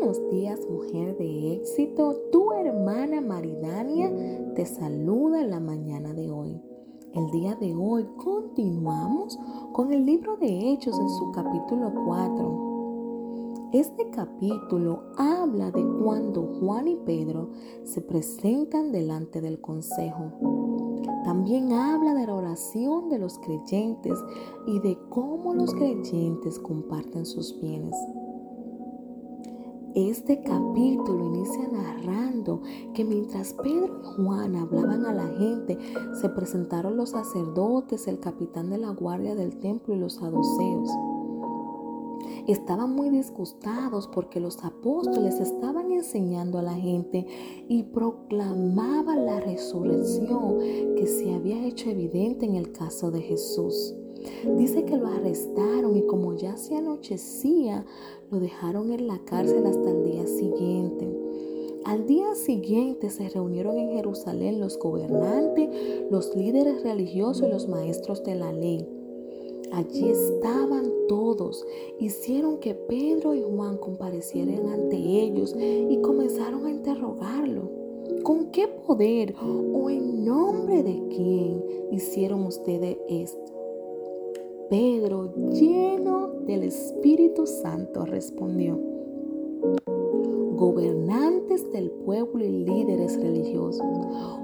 Buenos días, mujer de éxito. Tu hermana Maridania te saluda en la mañana de hoy. El día de hoy continuamos con el libro de Hechos en su capítulo 4. Este capítulo habla de cuando Juan y Pedro se presentan delante del consejo. También habla de la oración de los creyentes y de cómo los creyentes comparten sus bienes. Este capítulo inicia narrando que mientras Pedro y Juan hablaban a la gente, se presentaron los sacerdotes, el capitán de la guardia del templo y los saduceos. Estaban muy disgustados porque los apóstoles estaban enseñando a la gente y proclamaban la resurrección que se había hecho evidente en el caso de Jesús. Dice que lo arrestaron y como ya se anochecía, lo dejaron en la cárcel hasta el día siguiente. Al día siguiente se reunieron en Jerusalén los gobernantes, los líderes religiosos y los maestros de la ley. Allí estaban todos. Hicieron que Pedro y Juan comparecieran ante ellos y comenzaron a interrogarlo. ¿Con qué poder o en nombre de quién hicieron ustedes esto? Pedro, lleno del Espíritu Santo, respondió, del pueblo y líderes religiosos,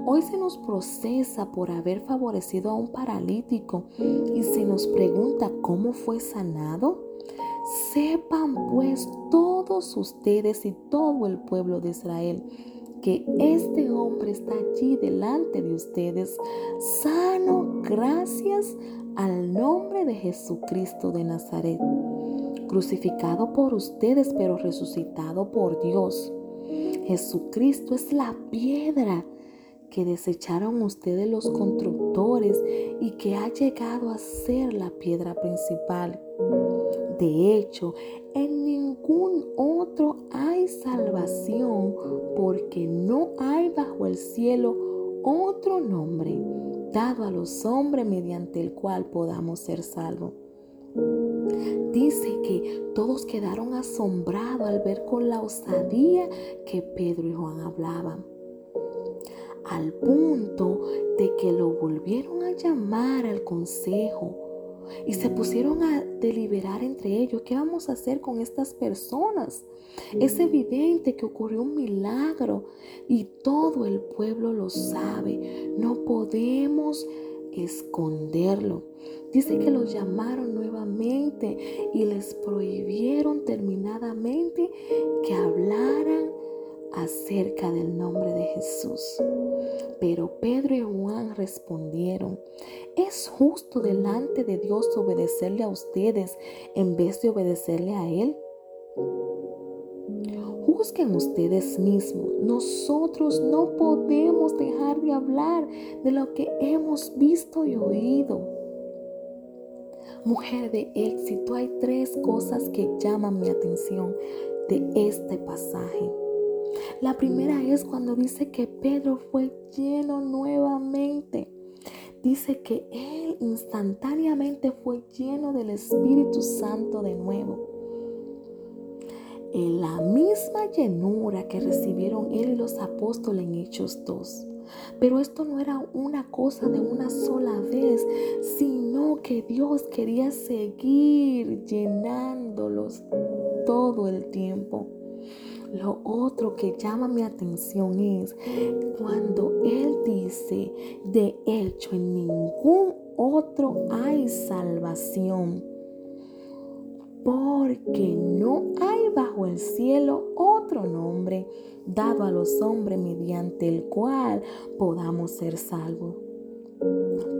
hoy se nos procesa por haber favorecido a un paralítico y se nos pregunta cómo fue sanado. Sepan pues todos ustedes y todo el pueblo de Israel que este hombre está allí delante de ustedes, sano gracias al nombre de Jesucristo de Nazaret, crucificado por ustedes pero resucitado por Dios. Jesucristo es la piedra que desecharon ustedes los constructores y que ha llegado a ser la piedra principal. De hecho, en ningún otro hay salvación porque no hay bajo el cielo otro nombre dado a los hombres mediante el cual podamos ser salvos. Dice que todos quedaron asombrados al ver con la osadía que Pedro y Juan hablaban, al punto de que lo volvieron a llamar al consejo y se pusieron a deliberar entre ellos qué vamos a hacer con estas personas. Es evidente que ocurrió un milagro y todo el pueblo lo sabe. No podemos esconderlo. Dice que los llamaron nuevamente y les prohibieron terminadamente que hablaran acerca del nombre de Jesús. Pero Pedro y Juan respondieron, ¿es justo delante de Dios obedecerle a ustedes en vez de obedecerle a Él? Juzguen ustedes mismos. Nosotros no podemos dejar de hablar de lo que hemos visto y oído. Mujer de éxito, hay tres cosas que llaman mi atención de este pasaje. La primera es cuando dice que Pedro fue lleno nuevamente. Dice que él instantáneamente fue lleno del Espíritu Santo de nuevo. En la misma llenura que recibieron él y los apóstoles en Hechos 2. Pero esto no era una cosa de una sola vez, sino que Dios quería seguir llenándolos todo el tiempo. Lo otro que llama mi atención es cuando Él dice, de hecho en ningún otro hay salvación, porque no hay bajo el cielo otro nombre dado a los hombres mediante el cual podamos ser salvos.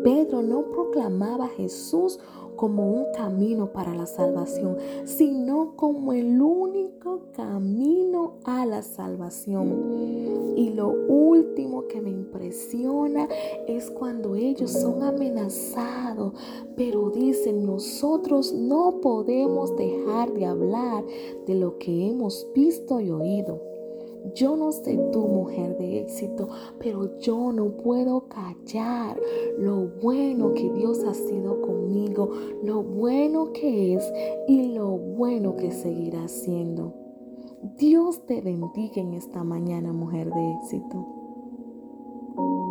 Pedro no proclamaba a Jesús como un camino para la salvación, sino como el único camino a la salvación. Y lo último que me impresiona es cuando ellos son amenazados, pero dicen, nosotros no podemos dejar de hablar de lo que hemos visto y oído. Yo no sé tu mujer de éxito, pero yo no puedo callar lo bueno que Dios ha sido conmigo, lo bueno que es y lo bueno que seguirá siendo. Dios te bendiga en esta mañana, mujer de éxito.